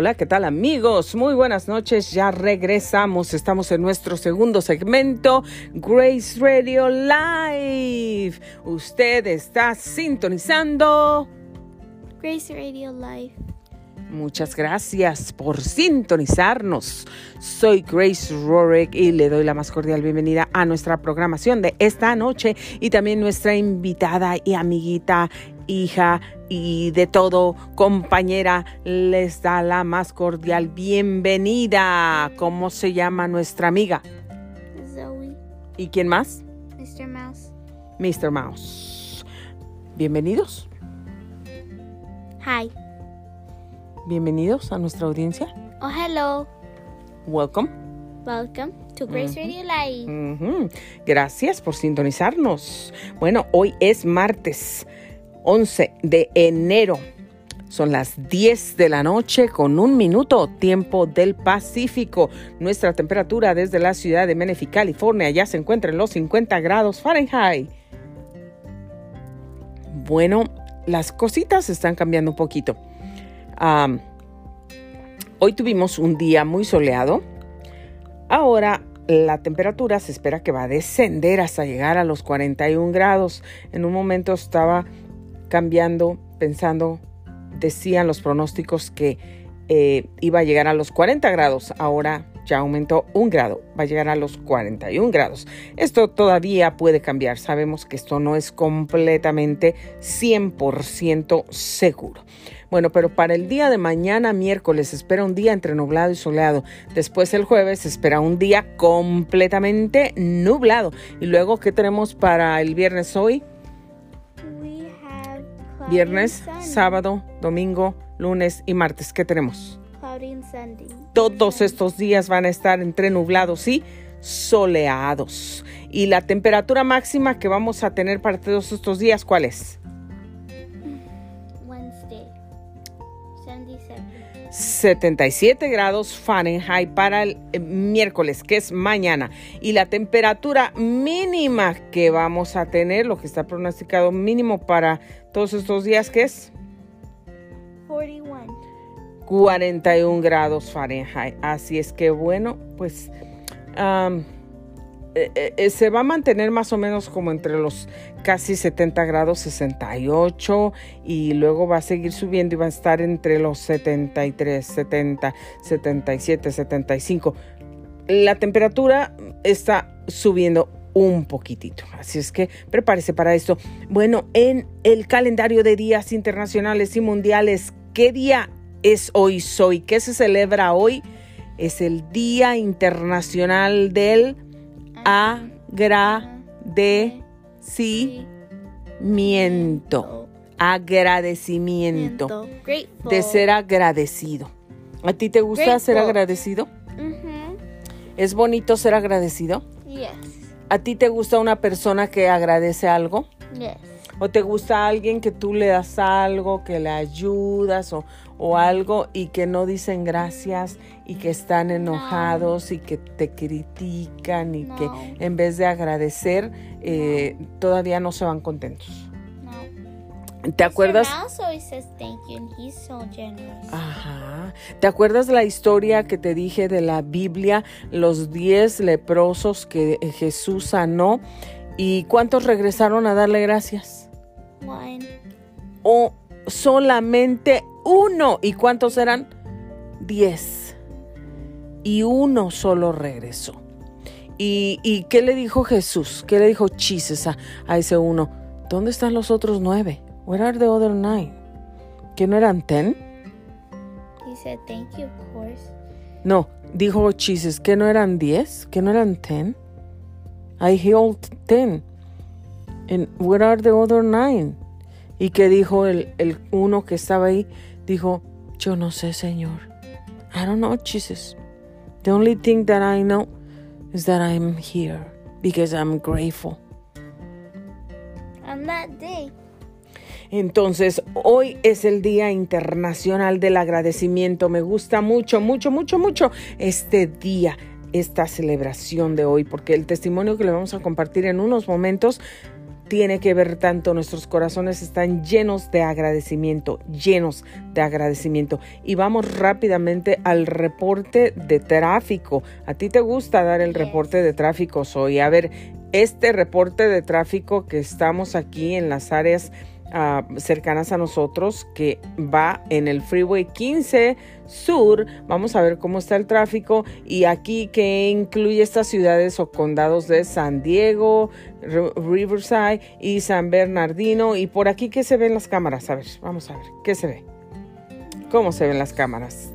Hola, ¿qué tal amigos? Muy buenas noches, ya regresamos, estamos en nuestro segundo segmento, Grace Radio Live. Usted está sintonizando Grace Radio Live. Muchas gracias por sintonizarnos. Soy Grace Rorick y le doy la más cordial bienvenida a nuestra programación de esta noche y también nuestra invitada y amiguita, hija y de todo, compañera, les da la más cordial bienvenida. ¿Cómo se llama nuestra amiga? Zoe. ¿Y quién más? Mr. Mouse. Mr. Mouse. Bienvenidos. Hi. Bienvenidos a nuestra audiencia. Oh, hello. Welcome. Welcome to Grace Radio Live. Gracias por sintonizarnos. Bueno, hoy es martes 11 de enero. Son las 10 de la noche con un minuto, tiempo del Pacífico. Nuestra temperatura desde la ciudad de Menifee, California, ya se encuentra en los 50 grados Fahrenheit. Bueno, las cositas están cambiando un poquito. Hoy tuvimos un día muy soleado. Ahora la temperatura se espera que va a descender hasta llegar a los 41 grados. En un momento estaba cambiando, pensando, decían los pronósticos que eh, iba a llegar a los 40 grados. Ahora ya aumentó un grado, va a llegar a los 41 grados. Esto todavía puede cambiar. Sabemos que esto no es completamente 100% seguro. Bueno, pero para el día de mañana, miércoles, espera un día entre nublado y soleado. Después el jueves espera un día completamente nublado. Y luego, ¿qué tenemos para el viernes hoy? Viernes, sábado, domingo, lunes y martes. ¿Qué tenemos? Todos estos días van a estar entre nublados y soleados. Y la temperatura máxima que vamos a tener para todos estos días, ¿cuál es? 77 grados Fahrenheit para el eh, miércoles, que es mañana. Y la temperatura mínima que vamos a tener, lo que está pronosticado mínimo para todos estos días, que es 41. 41 grados Fahrenheit. Así es que bueno, pues eh, eh, eh, se va a mantener más o menos como entre los casi 70 grados, 68 y luego va a seguir subiendo y va a estar entre los 73, 70, 77, 75. La temperatura está subiendo un poquitito. Así es que prepárese para esto. Bueno, en el calendario de días internacionales y mundiales, ¿qué día es hoy? Soy. ¿Qué se celebra hoy? Es el Día Internacional del Agradecimiento. Agradecimiento. De ser agradecido. ¿A ti te gusta ser agradecido? ¿Es bonito ser agradecido? Yes. ¿A ti te gusta una persona que agradece algo? Yes. ¿O te gusta alguien que tú le das algo, que le ayudas o, o algo y que no dicen gracias y que están enojados y que te critican y que No. en vez de agradecer eh, todavía no se van contentos? No. ¿Te acuerdas? He's so generous. Ajá. ¿Te acuerdas la historia que te dije de la Biblia? Los diez leprosos que Jesús sanó. ¿Y cuántos regresaron a darle gracias? One. O solamente uno. ¿Y cuántos eran? Diez. Y uno solo regresó. ¿Y, y qué le dijo Jesús? ¿Qué le dijo Chises a, a ese uno? ¿Dónde están los otros nueve? Where are the other nine? ¿Que no eran ten? He said thank you, of course. No, dijo Chises, ¿que no eran diez? ¿Que no eran ten? I healed ten. And where are the other nine? Y que dijo el, el uno que estaba ahí, dijo, yo no sé, Señor. I don't know, Jesus. The only thing that I know is that I'm here because I'm grateful. On that day, Entonces, hoy es el Día Internacional del Agradecimiento. Me gusta mucho, mucho, mucho, mucho este día, esta celebración de hoy, porque el testimonio que le vamos a compartir en unos momentos tiene que ver tanto, nuestros corazones están llenos de agradecimiento, llenos de agradecimiento. Y vamos rápidamente al reporte de tráfico. ¿A ti te gusta dar el reporte de tráfico, Soy? A ver, este reporte de tráfico que estamos aquí en las áreas ah, cercanas a nosotros, que va en el Freeway 15 Sur, vamos a ver cómo está el tráfico y aquí que incluye estas ciudades o condados de San Diego, Riverside y San Bernardino. Y por aquí, ¿qué se ven las cámaras? A ver, vamos a ver, ¿qué se ve? ¿Cómo se ven las cámaras?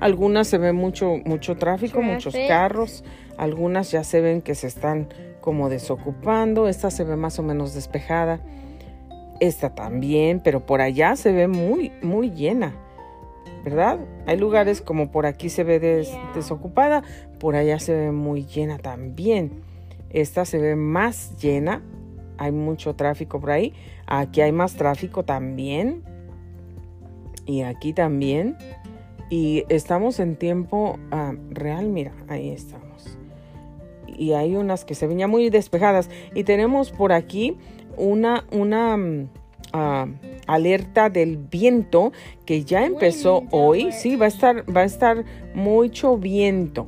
Algunas se ve mucho, mucho tráfico, muchos carros. Algunas ya se ven que se están como desocupando. Esta se ve más o menos despejada. Esta también, pero por allá se ve muy, muy llena. ¿Verdad? Hay lugares como por aquí se ve des- desocupada, por allá se ve muy llena también. Esta se ve más llena. Hay mucho tráfico por ahí. Aquí hay más tráfico también. Y aquí también. Y estamos en tiempo ah, real, mira, ahí estamos. Y hay unas que se ven ya muy despejadas. Y tenemos por aquí una, una mm, ah, alerta del viento que ya empezó hoy. Sí, va a estar, va a estar mucho viento.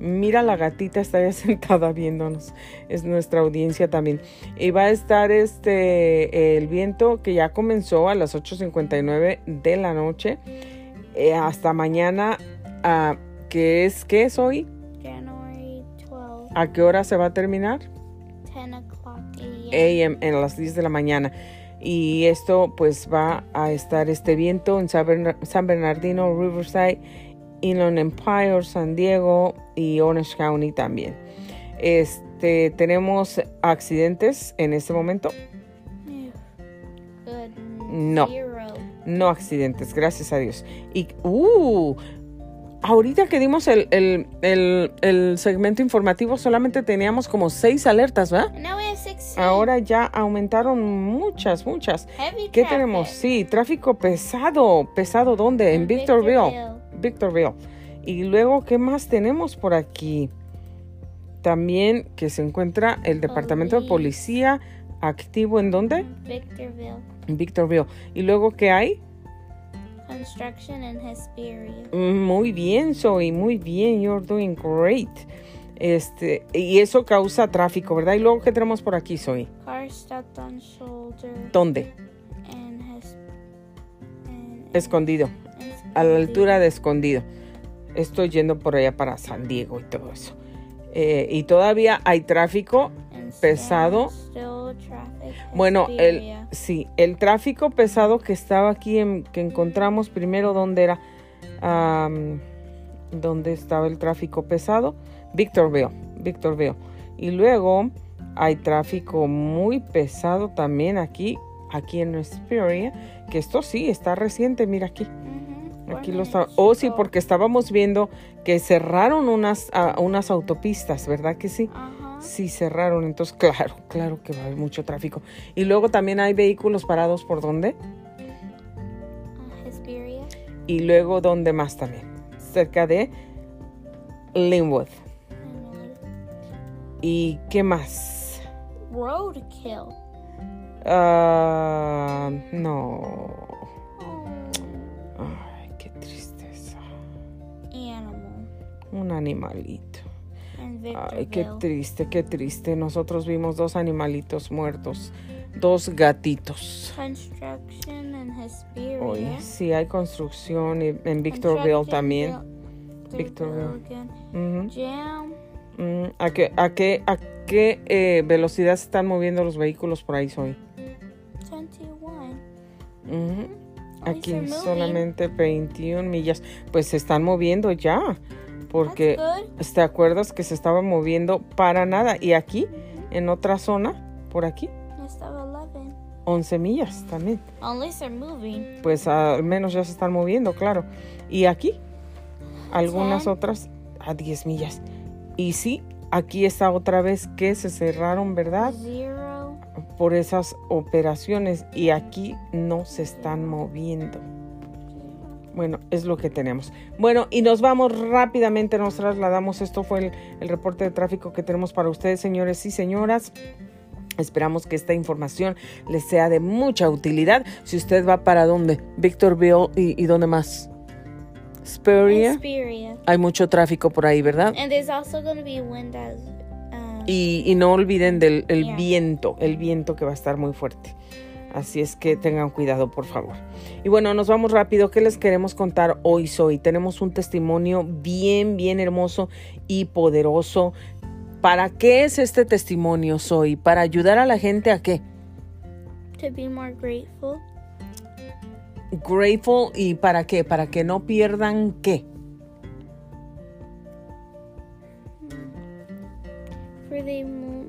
Mira, la gatita está ya sentada viéndonos. Es nuestra audiencia también. Y va a estar este el viento que ya comenzó a las 8.59 de la noche. eh, hasta mañana, ah, que es, ¿qué es hoy? January 12, ¿A qué hora se va a terminar? 10 o'clock a.m. En las 10 de la mañana. Y esto pues va a estar este viento en San Bernardino, Riverside, Inland Empire, San Diego y Orange County también. Este, tenemos accidentes en este momento. Good. No. No accidentes, gracias a Dios. Y, uh, ahorita que dimos el, el, el, el segmento informativo solamente teníamos como seis alertas, ¿verdad? And now we have 16. Ahora ya aumentaron muchas, muchas. Heavy ¿Qué traffic. tenemos? Sí, tráfico pesado. ¿Pesado dónde? En En Victorville. Victorville. Y luego, ¿qué más tenemos por aquí? También que se encuentra el Departamento de. Policía activo en dónde? Victorville. Victorville. Y luego, ¿qué hay? Construction in Hesperia. Mm, Muy bien, Zoe, muy bien. You're doing great. Este, y eso causa tráfico, ¿verdad? Y luego, ¿qué tenemos por aquí, Zoe? Car stopped on shoulder ¿Dónde? Escondido. A la altura de escondido. Estoy yendo por allá para San Diego y todo eso. Eh, y todavía hay tráfico. pesado. Bueno, el, sí, el tráfico pesado que estaba aquí, en, que encontramos primero, ¿dónde era? ¿Dónde estaba el tráfico pesado? Victorville, Victorville. Y luego hay tráfico muy pesado también aquí, aquí en Hesperia, que esto sí está reciente, mira aquí. Aquí Oh, sí, porque estábamos viendo que cerraron unas, ah, unas autopistas, ¿verdad que sí? Ajá. Sí, cerraron. Entonces, claro, claro que va a haber mucho tráfico. Y luego también hay vehículos parados por dónde. Uh, Hesperia. Y luego, ¿dónde más también? Cerca de Linwood. ¿Y qué más? Roadkill. Ah, no. Un animalito. Ay, qué triste, qué triste. Nosotros vimos dos animalitos muertos, dos gatitos. Construction in Hesperia. Hoy sí hay construcción y en Victorville también. Vil- Victorville. Jam. Mm, ¿A qué, a qué, a qué eh, velocidad se están moviendo los vehículos por ahí hoy? 21. Ujú. At least Aquí solamente 21 millas. Pues se están moviendo ya. Porque. ¿te acuerdas que se estaba moviendo para nada? Y aquí, en otra zona, por aquí, Estaba 11. 11 millas también. Moving. Pues al menos ya se están moviendo, claro. Y aquí, algunas otras a 10 millas. Y sí, aquí está otra vez que se cerraron, ¿verdad? Zero. Por esas operaciones y aquí no se están moviendo. Es lo que tenemos. Bueno, y nos vamos rápidamente, nos trasladamos. Esto fue el, el reporte de tráfico que tenemos para ustedes, señores y señoras. Esperamos que esta información les sea de mucha utilidad. Si usted va para dónde, Victorville y, y dónde más, Speria, Xperia. hay mucho tráfico por ahí, ¿verdad? And there's also going to be wind as. Uh, Y, y no olviden del el Yeah. viento, el viento que va a estar muy fuerte. Así es que tengan cuidado, por favor. Y bueno, nos vamos rápido. ¿Qué les queremos contar hoy, Soy? Tenemos un testimonio bien, bien hermoso y poderoso. ¿Para qué es este testimonio, Soy? ¿Para ayudar a la gente a qué? to be more grateful. Grateful y para qué? Para que no pierdan qué? For lose.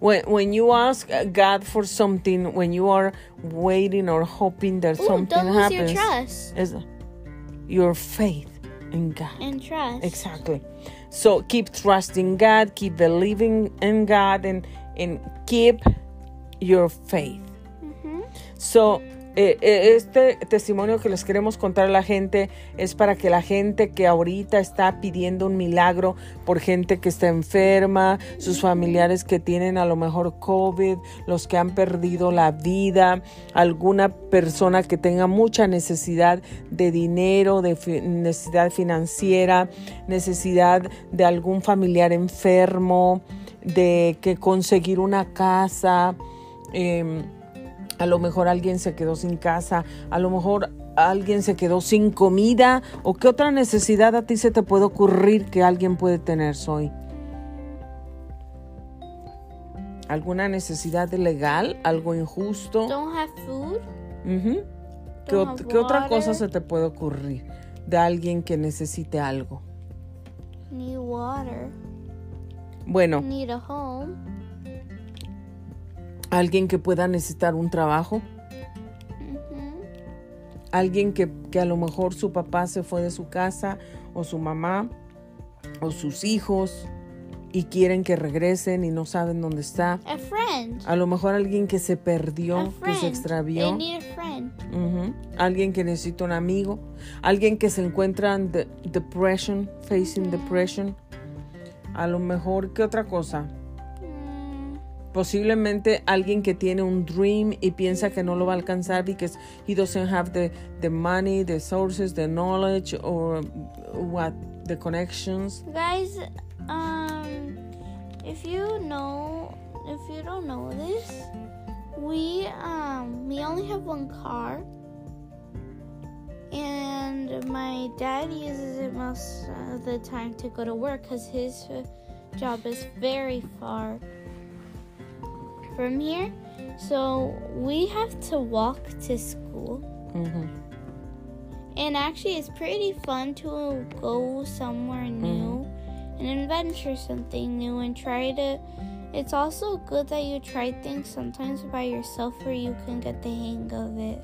When, when you ask God for something, when you are waiting or hoping that Ooh, something happens, your trust. is your faith in God. And trust. Exactly. So keep trusting God, keep believing in God, and and keep your faith. Mhm. So eh, eh, este testimonio que les queremos contar a la gente es para que la gente que ahorita está pidiendo un milagro por gente que está enferma, sus familiares que tienen a lo mejor COVID, los que han perdido la vida, alguna persona que tenga mucha necesidad de dinero, de necesidad financiera, necesidad de algún familiar enfermo, de que conseguir una casa. em, a lo mejor alguien se quedó sin casa, a lo mejor alguien se quedó sin comida o qué otra necesidad a ti se te puede ocurrir que alguien puede tener hoy. ¿Alguna necesidad legal? ¿Algo injusto? Don't have food. Ujú. ¿Qué, Don't ot- have qué otra cosa se te puede ocurrir de alguien que necesite algo? Need water. Bueno, Need a home. Alguien que pueda necesitar un trabajo, alguien que, que a lo mejor su papá se fue de su casa o su mamá o sus hijos y quieren que regresen y no saben dónde está. A friend. A lo mejor alguien que se perdió, que se They extravió. need a friend. Ujú. Alguien que necesita un amigo. Alguien que se encuentra en de- depression, facing depression. A lo mejor, ¿qué otra cosa? Posiblemente alguien que tiene un dream y piensa que no lo va a alcanzar because he doesn't have the, the money, the sources, the knowledge, or what, the connections. guys, um, if you know, if you don't know this, we um we only have one car, and my dad uses it most of the time to go to work because his uh, job is very far from here. So we have to walk to school. Ujú. And actually, it's pretty fun to go somewhere new and adventure something new and try to. It's also good that you try things sometimes by yourself where you can get the hang of it.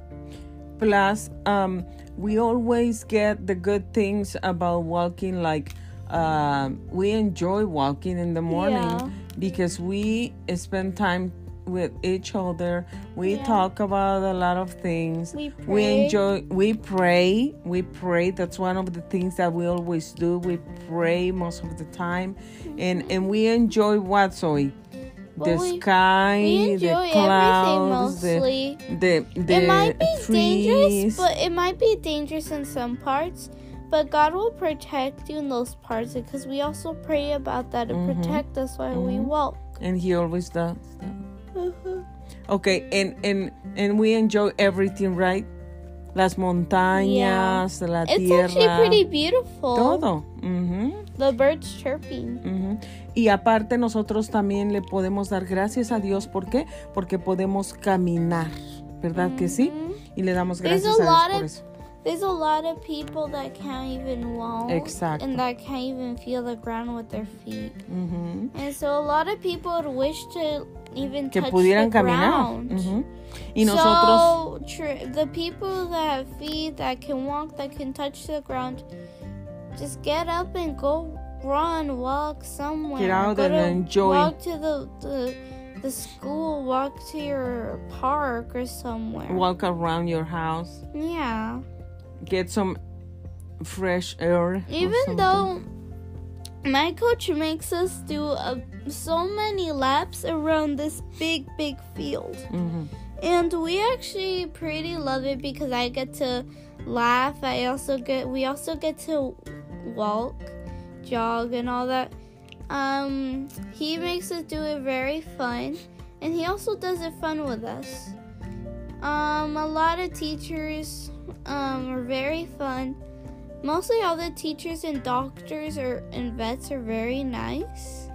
Plus, um, we always get the good things about walking. Like, um, we enjoy walking in the morning Yeah. Because we spend time with each other. We Yeah. talk about a lot of things. We We enjoy. We pray. We pray. That's one of the things that we always do. We pray most of the time, and and we enjoy what Zoe. The we- sky, We the clouds, the, the the it might be trees. dangerous, but it might be dangerous in some parts. But God will protect you in those parts because we also pray about that to Mhm. protect us while we mm-hmm. walk. and he always does. Mm-hmm. Okay, and and and we enjoy everything, right? Las montañas, la It's tierra, actually pretty beautiful. todo. Ujú, The birds chirping. ujú. Y aparte nosotros también le podemos dar gracias a Dios, ¿por qué? Porque podemos caminar, ¿verdad que sí? Y le damos There's gracias a a lot Dios por eso. There's a lot of people that can't even walk. Exacto. And that can't even feel the ground with their feet. Ujú. And so a lot of people would wish to even Que touch pudieran the caminar. ground. Ujú. Y nosotros, So tr- the people that have feet that can walk, that can touch the ground, just get up and go run, walk somewhere. Get out Go and to- enjoy. Walk to the, the the school. Walk to your park or somewhere. walk around your house, Yeah. Get some fresh air. Even though my coach makes us do uh, so many laps around this big, big field. Mhm. And we actually pretty love it because I get to laugh. I also get we also get to walk, jog and all that. Um he makes us do it very fun and he also does it fun with us. Um a lot of teachers um are very fun. Mostly all the teachers and doctors or and vets are very nice.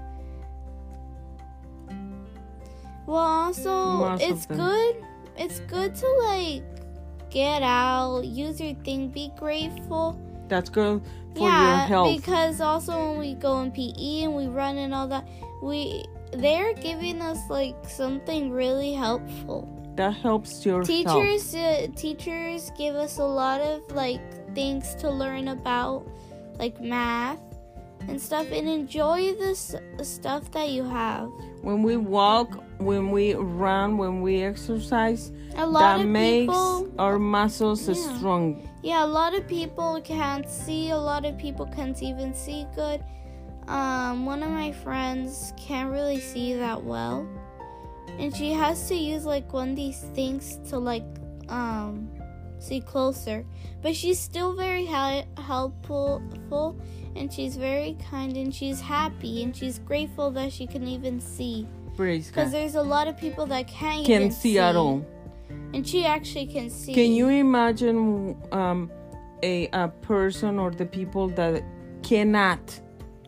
Well, also Most it's good. It's good to like get out, use your thing, be grateful. That's good for yeah, your health. because also when we go in PE and we run and all that, we they're giving us like something really helpful. That helps your. Teachers, uh, teachers give us a lot of like things to learn about, like math and stuff, and enjoy this stuff that you have. When we walk, when we run, when we exercise, A lot that makes people, our muscles Yeah. strong. yeah, a lot of people can't see. A lot of people can't even see good. Um, one of my friends can't really see that well, and she has to use like one of these things to like um see closer. But she's still very hel- helpful, and she's very kind, and she's happy, and she's grateful that she can even see. Because there's a lot of people that can't Can even see at all. and she actually can see. Can you imagine um, a, a person or the people that cannot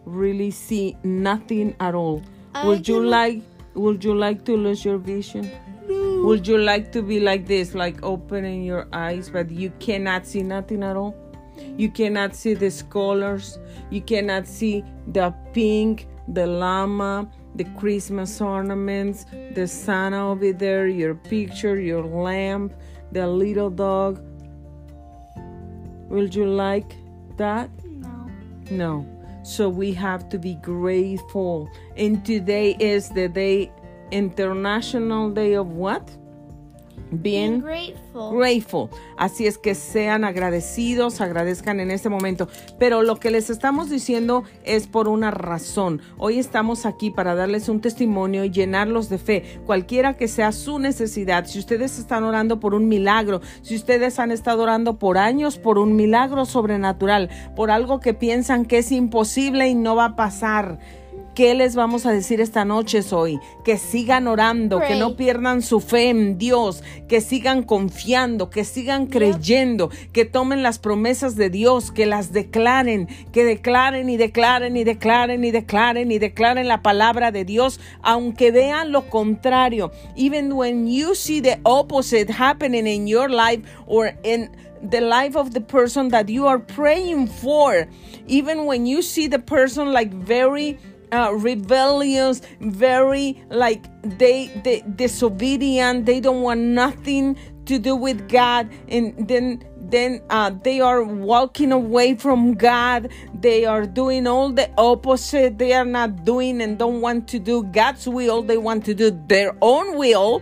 really see nothing at all? I would you like would you like to lose your vision? No. Would you like to be like this, like opening your eyes, but you cannot see nothing at all? You cannot see the colors. You cannot see the pink, the llama, the Christmas ornaments, the Santa over there, your picture, your lamp, the little dog. Would you like that? No. No. So we have to be grateful. And today is the day, International Day of what? Being grateful. grateful. Así es que sean agradecidos, agradezcan en este momento. Pero lo que les estamos diciendo es por una razón. Hoy estamos aquí para darles un testimonio y llenarlos de fe, cualquiera que sea su necesidad. Si ustedes están orando por un milagro, si ustedes han estado orando por años por un milagro sobrenatural, por algo que piensan que es imposible y no va a pasar. ¿Qué les vamos a decir esta noche hoy? Que sigan orando, que no pierdan su fe en Dios, que sigan confiando, que sigan creyendo, que tomen las promesas de Dios, que las declaren, que declaren y declaren y declaren y declaren y declaren la palabra de Dios, aunque vean lo contrario. Even when you see the opposite happening in your life or in the life of the person that you are praying for, even when you see the person like very uh, rebellious, very like they, they disobedient. They don't want nothing to do with God, and then then uh, they are walking away from God. They are doing all the opposite. They are not doing and don't want to do God's will. They want to do their own will.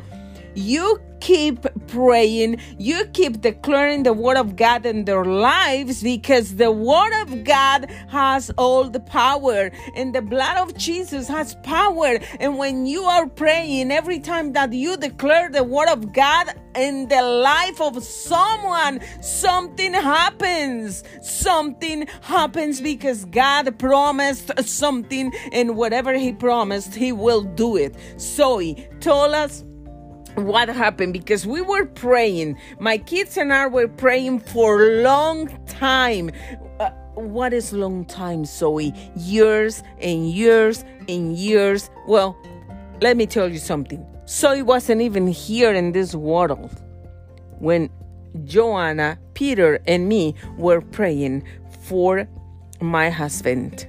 You keep praying, you keep declaring the word of God in their lives because the word of God has all the power and the blood of Jesus has power. And when you are praying, every time that you declare the word of God in the life of someone, something happens. Something happens because God promised something, and whatever He promised, He will do it. So He told us what happened because we were praying. My kids and i were praying for a long time. Uh, what is long time zoe? Years and years and years. Well let me tell you something. Zoe wasn't even here in this world when joanna peter and me were praying for my husband.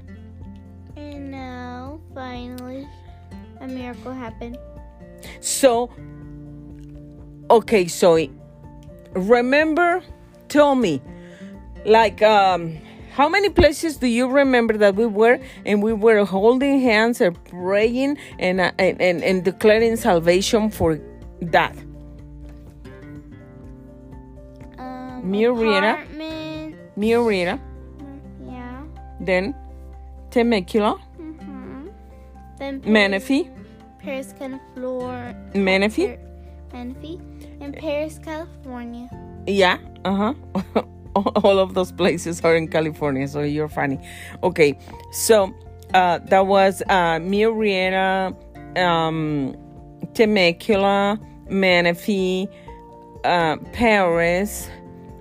And now, finally, a miracle happened. So, okay, so remember, tell me, like, um, how many places do you remember that we were and we were holding hands and praying and uh, and, and, and declaring salvation for that? Um. Murina, Yeah. then Temecula, Mm-hmm. Then Paris, Menifee, Paris, California. Menifee. Menifee. And Paris, California. Yeah, uh huh. All of those places are in California, so you're funny. Okay, so uh, that was uh, Murieta, um, Temecula, Menifee, uh, Paris,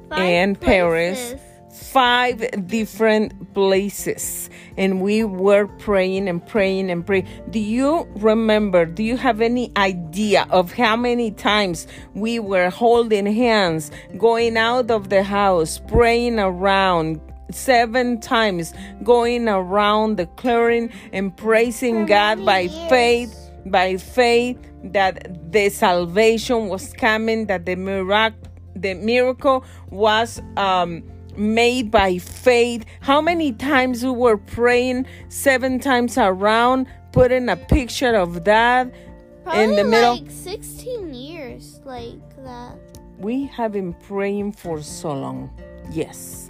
Five and Paris. Five different places, and we were praying and praying and praying. Do you remember? Do you have any idea of how many times we were holding hands, going out of the house, praying around? Seven times going around declaring and praising God by years. faith by faith that the salvation was coming, that the miracle, the miracle was um, made by faith. How many times we were praying seven times around, putting a picture of that Probably in the middle. like 16 years, like that. We have been praying for so long. Yes,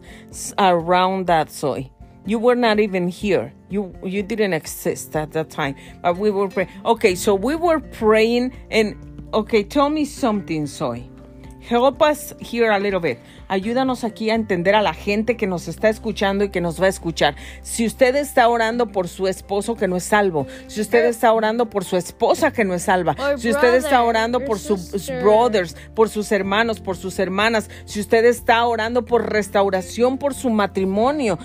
around that soy. You were not even here. You you didn't exist at that time. But we were praying. Okay, so we were praying and okay, tell me something, soy. Help us here a little bit. Ayúdanos aquí a entender a la gente que nos está escuchando y que nos va a escuchar. Si usted está orando por su esposo que no es salvo, si usted está orando por su esposa que no es salva, si usted está orando or por sus brothers, por sus hermanos, por sus hermanas, si usted está orando por restauración por su matrimonio,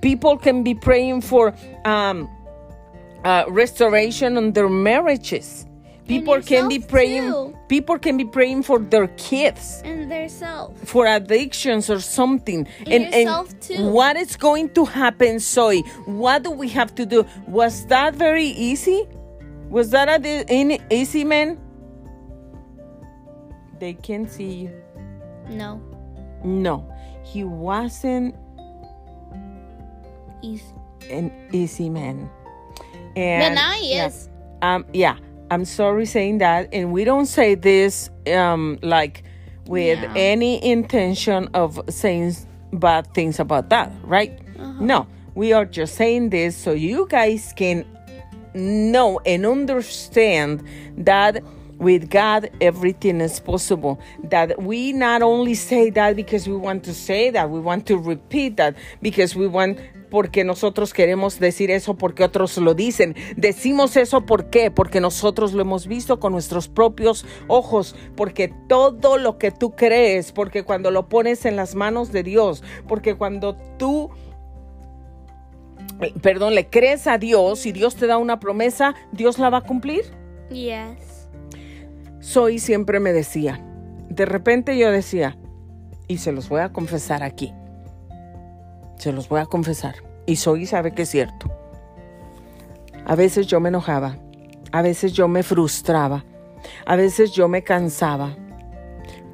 people can be praying for um, uh, restoration on their marriages. People can be praying. too. People can be praying for their kids And their self. for addictions or something. And yourself too. what is going to happen, Soy? What do we have to do? Was that very easy? Was that a in- easy, man? They can see you. No. No, he wasn't Easy. an easy man. But And now he yeah. is. Um, yeah, I'm sorry saying that, and we don't say this um like with Yeah. any intention of saying bad things about that, right? No, we are just saying this so you guys can know and understand that with God everything is possible. That we not only say that because we want to say that, we want to repeat that because we want porque nosotros queremos decir eso porque otros lo dicen. Decimos eso ¿por qué? Porque nosotros lo hemos visto con nuestros propios ojos, porque todo lo que tú crees, porque cuando lo pones en las manos de Dios, porque cuando tú eh, perdón, le crees a Dios y Dios te da una promesa, Dios la va a cumplir. Yes. Soy siempre me decía, de repente yo decía, y se los voy a confesar aquí, se los voy a confesar, y Soy sabe que es cierto. A veces yo me enojaba, a veces yo me frustraba, a veces yo me cansaba,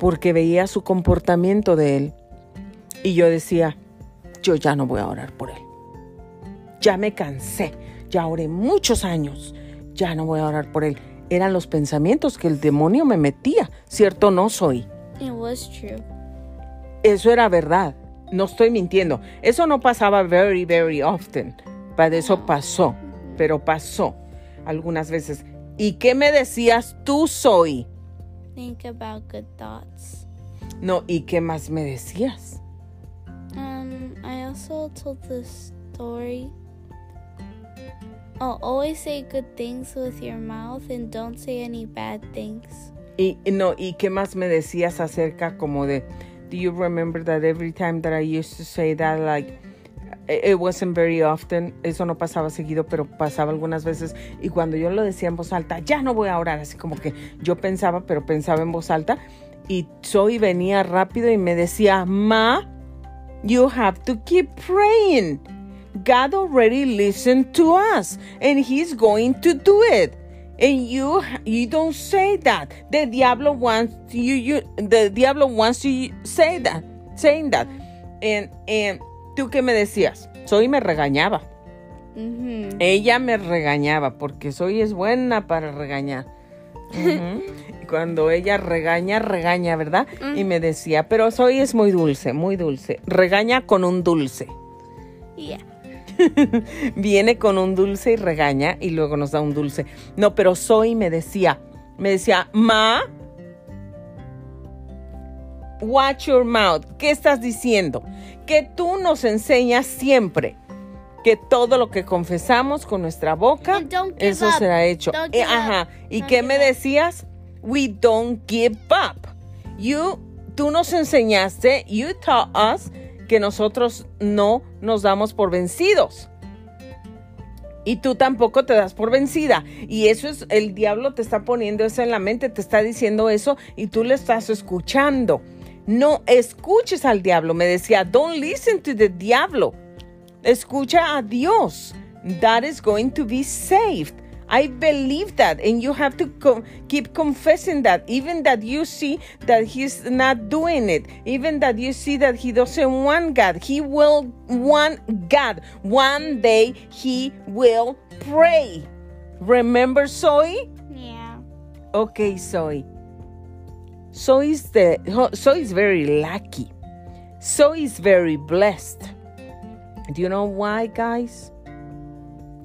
porque veía su comportamiento de él, y yo decía, yo ya no voy a orar por él. Ya me cansé, ya oré muchos años, ya no voy a orar por él. Eran los pensamientos que el demonio me metía, ¿cierto no soy? It was true. Eso era verdad, no estoy mintiendo. Eso no pasaba very, very often, pero eso pasó, pero pasó algunas veces. ¿Y qué me decías tú, soy? Think about good thoughts. No, ¿y qué más me decías? Um, I also told this story. Oh, always say good things with your mouth and don't say any bad things. Y no, ¿y qué más me decías acerca como de Do you remember that every time that I used to say that like it wasn't very often, eso no pasaba seguido, pero pasaba algunas veces y cuando yo lo decía en voz alta, ya no voy a orar, así como que yo pensaba, pero pensaba en voz alta y Zoe venía rápido y me decía, "Ma, you have to keep praying. God already listened to us and he's going to do it. And you you don't say that. The diablo wants you you the diablo wants you say that, saying that. And and tú qué me decías? Soy me regañaba. Mm-hmm. Ella me regañaba porque soy es buena para regañar. Y Cuando ella regaña, regaña, ¿verdad? Y me decía, pero soy es muy dulce, muy dulce. Regaña con un dulce. Yeah. Viene con un dulce y regaña y luego nos da un dulce. No, pero Zoe me decía, me decía, Ma, watch your mouth. ¿Qué estás diciendo? Que tú nos enseñas siempre que todo lo que confesamos con nuestra boca, eso up. será hecho. Eh, ajá. ¿Y Don't qué me up. decías? We don't give up. You, tú nos enseñaste, you taught us que nosotros no nos damos por vencidos. Y tú tampoco te das por vencida. Y eso es, el diablo te está poniendo eso en la mente, te está diciendo eso y tú le estás escuchando. No escuches al diablo. Me decía, don't listen to the diablo. Escucha a Dios. That is going to be saved. I believe that, and you have to co- keep confessing that, even that you see that He's not doing it, even that you see that He doesn't want God. He will want God. One day He will pray. Remember, Zoe? Yeah. Okay, Zoe. Zoe is the Zoe is very lucky. Zoe is very blessed. Do you know why, guys?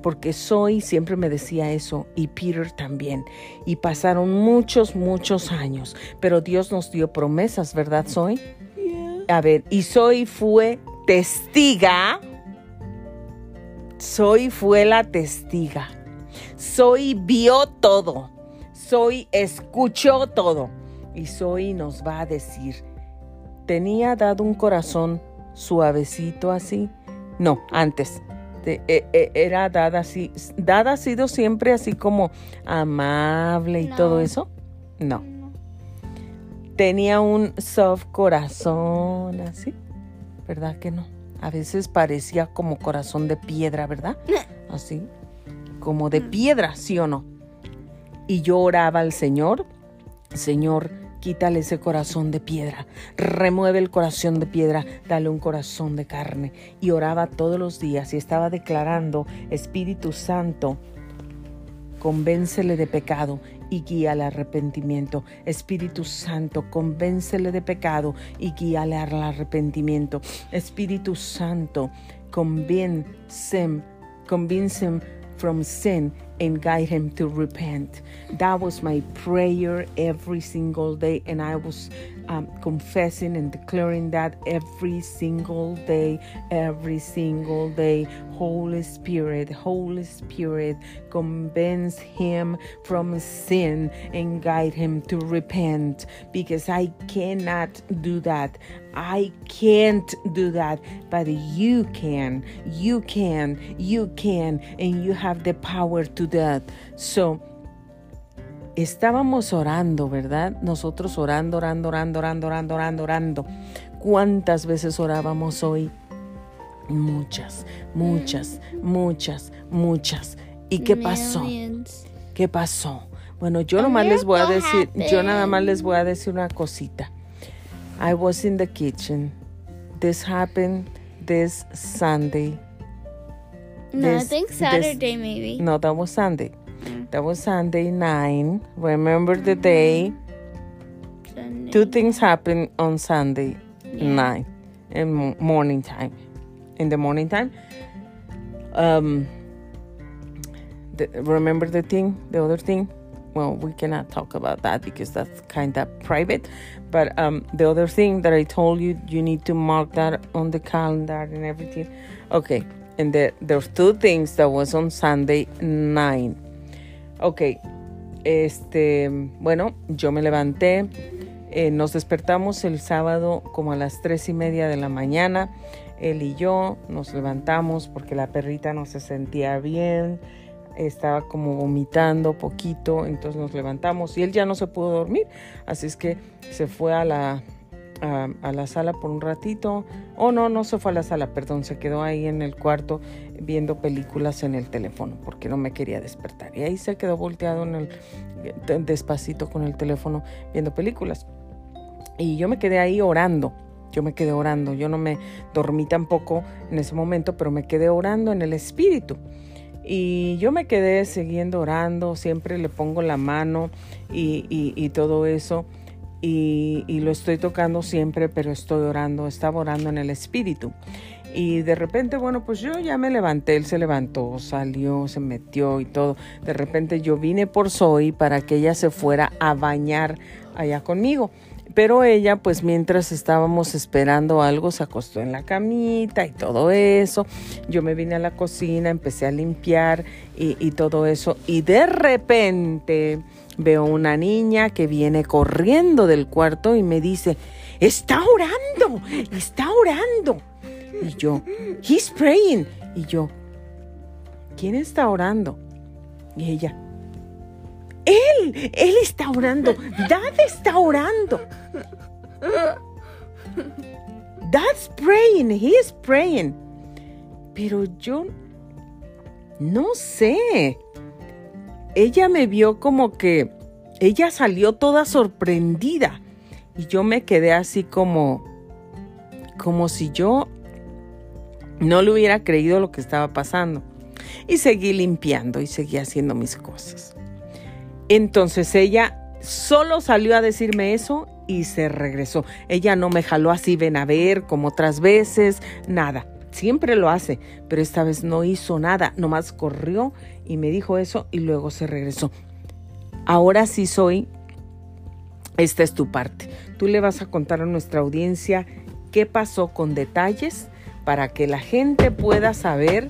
Porque Zoe siempre me decía eso y Peter también. Y pasaron muchos, muchos años. Pero Dios nos dio promesas, ¿verdad, Zoe? A ver, y Zoe fue testiga. Zoe fue la testiga. Zoe vio todo. Zoe escuchó todo. Y Zoe nos va a decir, ¿tenía dado un corazón suavecito así? No, antes. De- e- e- era dada así. ¿Dada ha sido siempre así como amable y No. todo eso? No. Tenía un soft corazón así. ¿Verdad que no? A veces parecía como corazón de piedra, ¿verdad? Así. Como de piedra, ¿sí o no? Y yo oraba al Señor, Señor, quítale ese corazón de piedra, remueve el corazón de piedra, dale un corazón de carne. Y oraba todos los días y estaba declarando, Espíritu Santo, convéncele de pecado y guía al arrepentimiento. Espíritu Santo, convéncele de pecado y guíale al arrepentimiento. Espíritu Santo, convince him, convince from sin and guide him to repent. That was my prayer every single day, and I was um, confessing and declaring that every single day, every single day. Holy Spirit, Holy Spirit, convince him from sin and guide him to repent because I cannot do that. I can't do that, but you can. You can. You can. And you have the power to that. So, estábamos orando, ¿verdad? Nosotros orando, orando, orando, orando, orando, orando, orando. ¿Cuántas veces orábamos hoy? Muchas, muchas, muchas, muchas. ¿Y qué pasó? ¿Qué pasó? Bueno, yo nomás les voy a decir, yo nada más les voy a decir una cosita. I was in the kitchen. This happened this Sunday. No, I This- think this- Saturday maybe. No, that was Sunday. Mm. That was Sunday 9. Remember the day? Sunday. Two things happened on Sunday Yeah. 9 in mo- morning time. In the morning time. Um the, remember the thing, the other thing? Well, we cannot talk about that because that's kind of private. But um, the other thing that I told you, you need to mark that on the calendar and everything. Okay, and the, there's two things that was on Sunday 9. Ok, este, bueno, yo me levanté, eh, nos despertamos el sábado como a las tres y media de la mañana, él y yo nos levantamos porque la perrita no se sentía bien, estaba como vomitando poquito, entonces nos levantamos y él ya no se pudo dormir, así es que se fue a la, a, la sala por un ratito, o no, no se fue a la sala, perdón, se quedó ahí en el cuarto viendo películas en el teléfono porque no me quería despertar. Y ahí se quedó volteado en el despacito con el teléfono viendo películas. Y yo me quedé ahí orando yo me quedé orando yo no me dormí tampoco en ese momento pero me quedé orando en el espíritu. Y yo me quedé siguiendo orando siempre le pongo la mano y- y todo eso y, lo estoy tocando siempre pero estoy orando estaba orando en el espíritu Y de repente, bueno, pues yo ya me levanté, él se levantó, salió, se metió y todo. De repente yo vine por Zoe para que ella se fuera a bañar allá conmigo. Pero ella, pues mientras estábamos esperando algo, se acostó en la camita y todo eso. Yo me vine a la cocina, empecé a limpiar y todo eso. Y de repente veo una niña que viene corriendo del cuarto y me dice, está orando, está orando. Y yo, he's praying. Y yo, ¿quién está orando? Y ella, él, él está orando. Dad está orando. Dad's praying. He is praying. Pero yo no sé. Ella me vio como que ella salió toda sorprendida y yo me quedé así como como si yo no le hubiera creído lo que estaba pasando. Y seguí limpiando y seguí haciendo mis cosas. Entonces ella solo salió a decirme eso y se regresó. Ella no me jaló así, ven a ver, como otras veces, nada. Siempre lo hace, pero esta vez no hizo nada, nomás corrió y me dijo eso y luego se regresó. Ahora sí soy, esta es tu parte. Tú le vas a contar a nuestra audiencia qué pasó con detalles para que la gente pueda saber,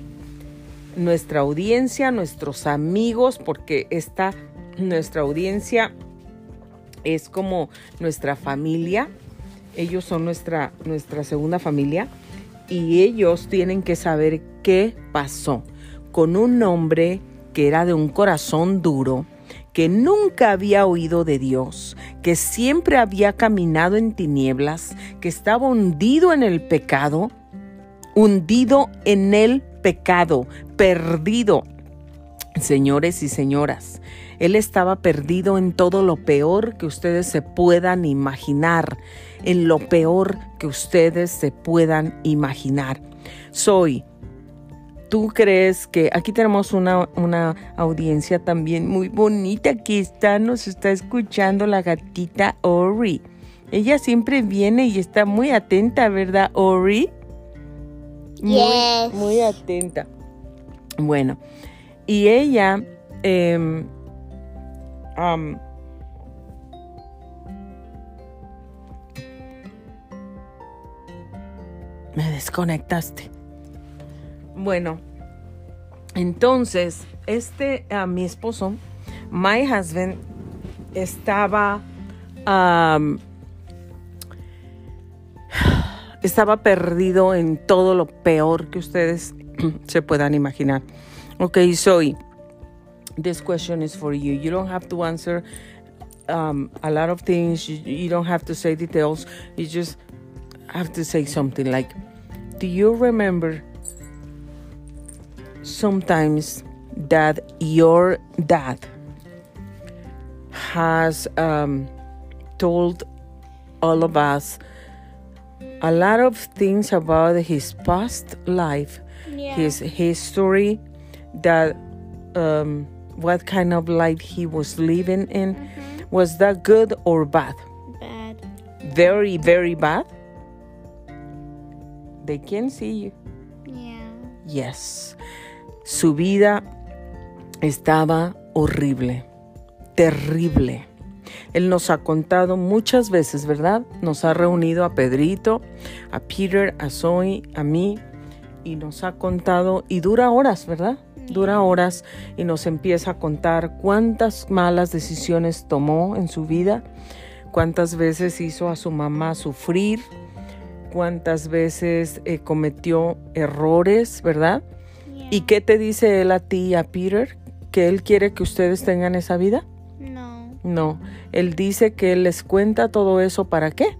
nuestra audiencia, nuestros amigos, porque esta nuestra audiencia es como nuestra familia. Ellos son nuestra, nuestra segunda familia y ellos tienen que saber qué pasó con un hombre que era de un corazón duro, que nunca había oído de Dios, que siempre había caminado en tinieblas, que estaba hundido en el pecado, hundido en el pecado, perdido. Señores y señoras, él estaba perdido en todo lo peor que ustedes se puedan imaginar, en lo peor que ustedes se puedan imaginar. Soy, ¿tú crees que aquí tenemos una, una audiencia también muy bonita que está, nos está escuchando la gatita Ori? Ella siempre viene y está muy atenta, ¿verdad, Ori? Muy, muy atenta. Bueno, y ella eh, Um, me desconectaste. Bueno, entonces, este, a mi esposo, my husband, estaba, um, estaba perdido en todo lo peor que ustedes se puedan imaginar. Ok, soy this question is for you. You don't have to answer um, a lot of things. You don't have to say details. You just have to say something like, Do you remember sometimes that your dad has um, told all of us a lot of things about his past life, Yeah. his history, that um, what kind of life he was living in. Was that good or bad? Bad. Very, very bad. They can see you. Yeah. Yes. Su vida estaba horrible, terrible. Él nos ha contado muchas veces, ¿verdad? Nos ha reunido a Pedrito, a Peter, a Zoe, a mí, y nos ha contado, y dura horas, ¿verdad? Dura horas y nos empieza a contar cuántas malas decisiones tomó en su vida, cuántas veces hizo a su mamá sufrir, cuántas veces eh, cometió errores, ¿verdad? ¿Y qué te dice él a ti y a Peter? ¿Que él quiere que ustedes tengan esa vida? No. No, él dice que él les cuenta todo eso para qué?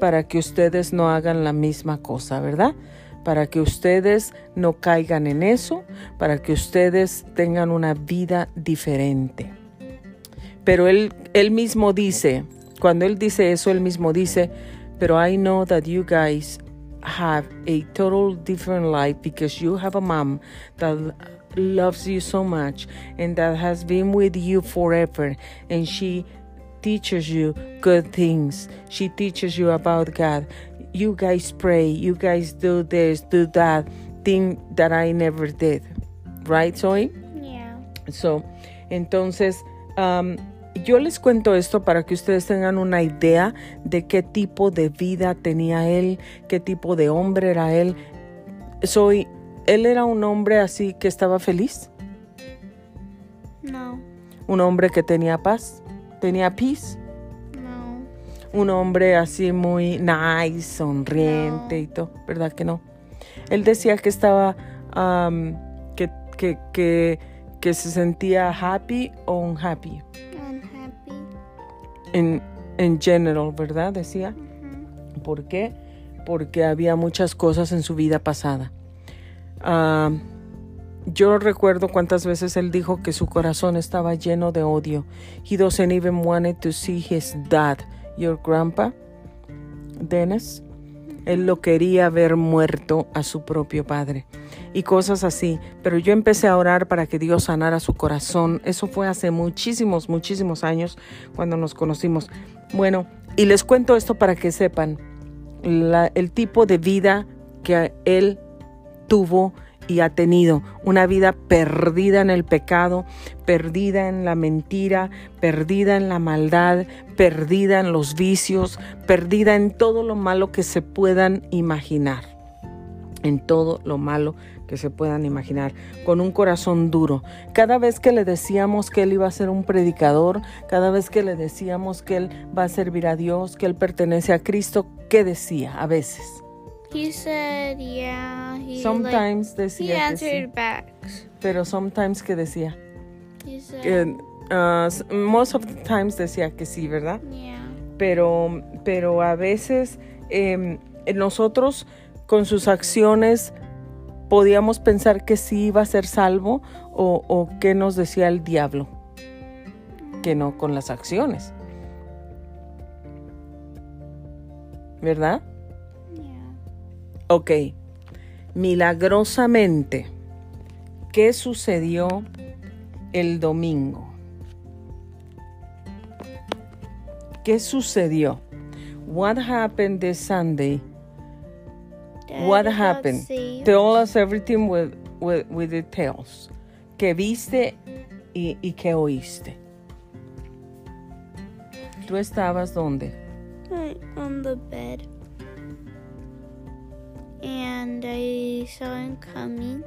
Para que ustedes no hagan la misma cosa, ¿verdad? Para que ustedes no caigan en eso, para que ustedes tengan una vida diferente. Pero él, él mismo dice, cuando él dice eso, él mismo dice, pero I know that you guys have a total different life because you have a mom that loves you so much and that has been with you forever and she teaches you good things. She teaches you about God. you guys pray, you guys do this, do that, thing that I never did. Right, Zoe? Yeah. So, entonces, um, yo les cuento esto para que ustedes tengan una idea de qué tipo de vida tenía él, qué tipo de hombre era él. Soy, él era un hombre así que estaba feliz, No. un hombre que tenía paz, tenía peace, No. un hombre así muy nice, sonriente No. y todo, ¿verdad que no? Él decía que estaba, um, que, que, que, que se sentía happy o unhappy. Unhappy. En, en general, ¿verdad? Decía. ¿Por qué? Porque había muchas cosas en su vida pasada. Ah, yo recuerdo cuántas veces él dijo que su corazón estaba lleno de odio. He doesn't even wanted to see his dad, your grandpa, Dennis. Él lo quería ver muerto a su propio padre y cosas así. Pero yo empecé a orar para que Dios sanara su corazón. Eso fue hace muchísimos, muchísimos años cuando nos conocimos. Bueno, y les cuento esto para que sepan el tipo de vida que él tuvo y ha tenido. Una vida perdida en el pecado, perdida en la mentira, perdida en la maldad, perdida en los vicios, perdida en todo lo malo que se puedan imaginar. En todo lo malo que se puedan imaginar, con un corazón duro. Cada vez que le decíamos que él iba a ser un predicador, cada vez que le decíamos que él va a servir a Dios, que él pertenece a Cristo, ¿qué decía a veces? He said, yeah. He like, Sometimes he decía que sí, answered back. pero sometimes que decía. He said, uh, s- most of the times decía que sí, ¿verdad? yeah. Pero, pero a veces em, nosotros con sus acciones podíamos pensar que sí iba a ser salvo o, o qué nos decía el diablo, que no con las acciones. ¿Verdad? Ok, milagrosamente, ¿qué sucedió el domingo? ¿Qué sucedió? What happened this Sunday? Dad What happened? Tell us everything with, with, with details. ¿Qué viste y, y qué oíste? ¿Tú estabas dónde? Right on the bed. And I saw him coming.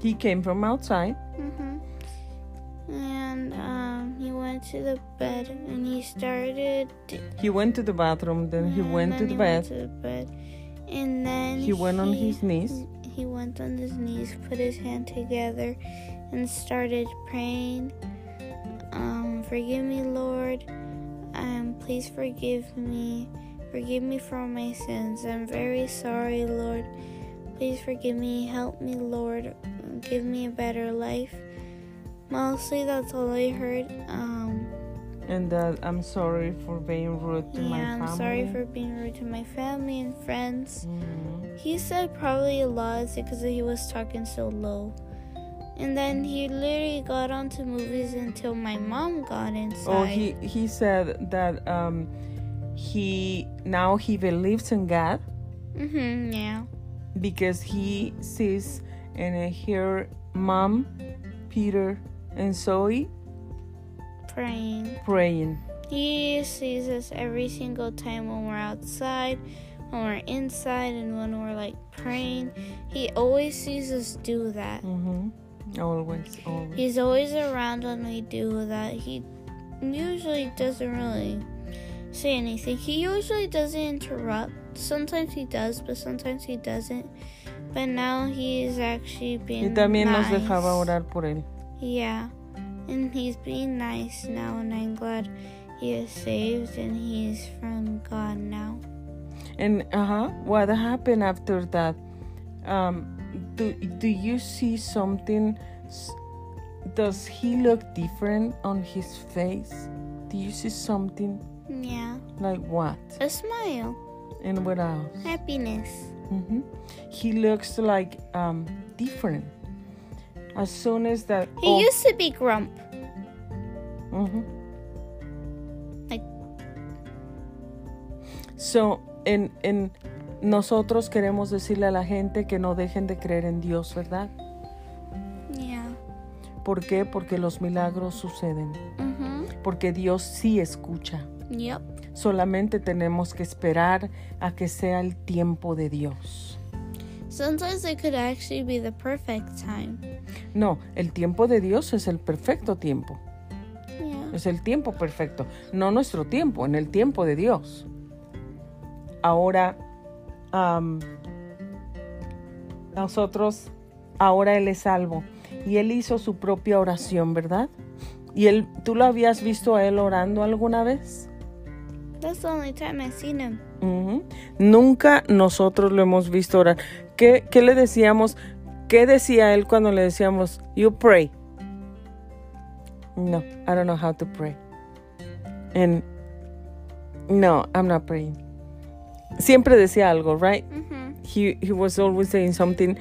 He came from outside. Mm-hmm. And um, he went to the bed and he started. He went to the bathroom, then he went to the he. Went to the bed. And then He went on his knees. He went on his knees, put his hand together, and started praying. Um, forgive me, Lord. Um, please forgive me. Forgive me for all my sins. I'm very sorry, Lord. Please forgive me. Help me, Lord. Give me a better life. Mostly that's all I heard. Um, And that I'm sorry for being rude to my yeah, family. I'm sorry for being rude to my family and friends. Mhm. He said probably a lot because he was talking so low. And then he literally got onto movies until my mom got inside. Oh, he he said that um, he now he believes in God Mm-hmm, yeah. because he sees and hear mom, Peter, and Zoe Praying. praying. He sees us every single time when we're outside, when we're inside, and when we're like praying. He always sees us do that. hmm Always, always. He's always around when we do that. He usually doesn't really say anything. He usually doesn't interrupt. Sometimes he does, but sometimes he doesn't. But now he is actually being Y también nos dejaba orar por él. Yeah, and he's being nice now, and I'm glad he is saved and he's from God now. And uh-huh, what happened after that? Um, do do you see something? Does he look different on his face? Do you see something Yeah, like what? a smile, And what else? happiness. hmm He looks like um different. As soon as that. He used to be grump. Mhm. Like- So, en, en nosotros queremos decirle a la gente que no dejen de creer en Dios, ¿verdad? Yeah. ¿Por qué? Porque los milagros suceden. Mhm. Porque Dios sí escucha. Yep. Solamente tenemos que esperar a que sea el tiempo de Dios. Sometimes it could actually be the perfect time. No, el tiempo de Dios es el perfecto tiempo. Yeah. Es el tiempo perfecto. No nuestro tiempo, en el tiempo de Dios. Ahora, am, nosotros, ahora Él es salvo. Y Él hizo su propia oración, ¿verdad? ¿Y él, tú lo habías visto a Él orando alguna vez? That's the only time I've seen him. Nunca nosotros lo hemos visto orar. ¿Qué, ¿Qué le decíamos? ¿Qué decía él cuando le decíamos, you pray? No, I don't know how to pray. And no, I'm not praying. Siempre decía algo, right? He he was always saying something,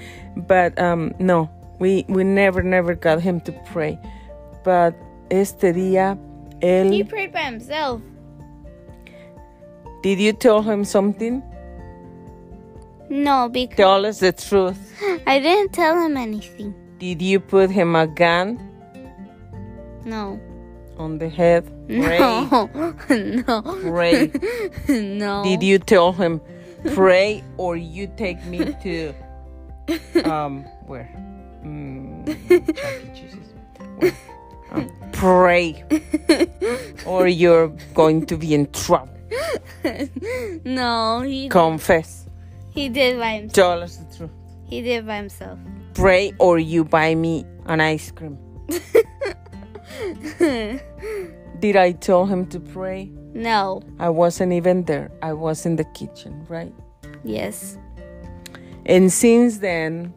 but um, no, we we never never got him to pray. But este día He él, prayed by himself. did you tell him something? No, because Tell us the truth. I didn't tell him anything. Did you put him a gun No. on the head? Pray, No. no. pray. no. Did you tell him pray or you take me to um where? Mm. Where? Um, pray or you're going to be in trouble. no, he Confess. He did by himself. Tell us the truth. He did by himself. Pray or you buy me an ice cream. Did I tell him to pray? no. I wasn't even there. I was in the kitchen, right? Yes. And since then,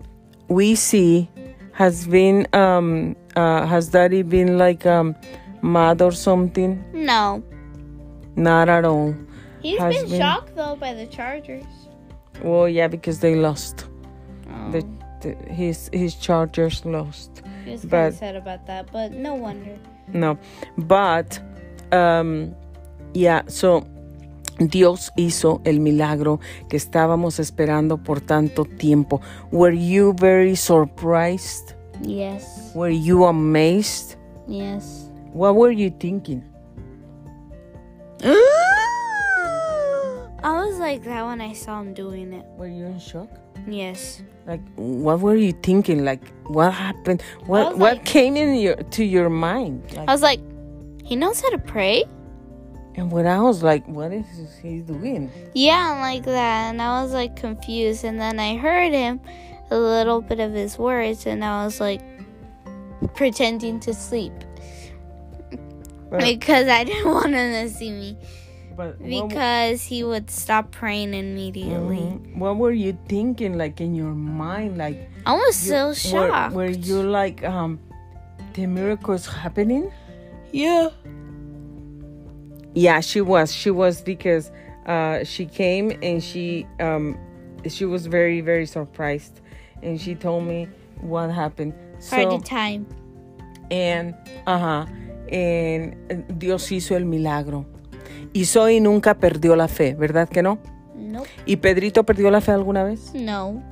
we see has been um uh has daddy been like um mad or something? No. Not at all. He's Has been, been- shocked though by the Chargers. Well, yeah, because they lost. Oh, The, the his his Chargers lost. he was kind of sad about that, but no wonder. No, but um yeah, so Dios hizo el milagro que estábamos esperando por tanto tiempo. Were you very surprised? Yes. Were you amazed? Yes. What were you thinking? I was like that when I saw him doing it. Were you in shock? Yes. Like, what were you thinking? Like, what happened? What what like- came in your to your mind? Like, I was like, he knows how to pray? and when I was like, what is he doing? Yeah, like that. And I was like confused. And then I heard him, a little bit of his words, and I was like pretending to sleep because I didn't want him to see me. But what, Because he would stop praying immediately. Mhm. what were you thinking? Like in your mind, like I was you- so shocked. were you like, um, the miracle is happening? yeah. Yeah, she was. She was because uh, she came and she um, she was very very surprised, and she told me what happened. Party So time. and ajá, and Dios hizo el milagro. Y Zoe nunca perdió la fe, ¿verdad que no? Nope. ¿Y Pedrito perdió la fe alguna vez? No.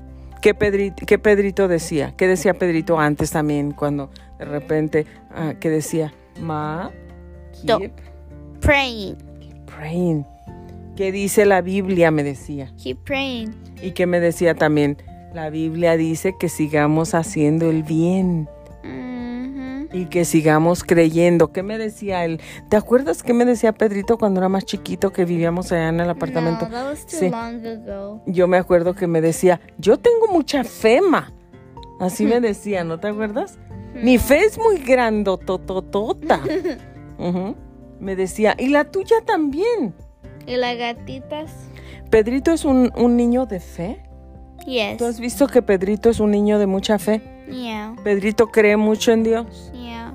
¿Qué Pedrito, qué Pedrito decía? ¿Qué decía Pedrito antes también cuando de repente ah, que decía, ma, No. keep Praying. praying. ¿Qué dice la Biblia? Me decía. Keep praying. Y que me decía también, la Biblia dice que sigamos haciendo el bien y que sigamos creyendo. ¿Qué me decía él? ¿Te acuerdas qué me decía Pedrito cuando era más chiquito que vivíamos allá en el apartamento? No, that was too Sí. long ago. Yo me acuerdo que me decía, yo tengo mucha fema. Así me decía, ¿no te acuerdas? Mi fe es muy grandotototota. Ujú. Me decía, y la tuya también. ¿Y las gatitas? Pedrito es un, un niño de fe. Yes. ¿Tú has visto que Pedrito es un niño de mucha fe? Yeah. Pedrito cree mucho en Dios. Yeah.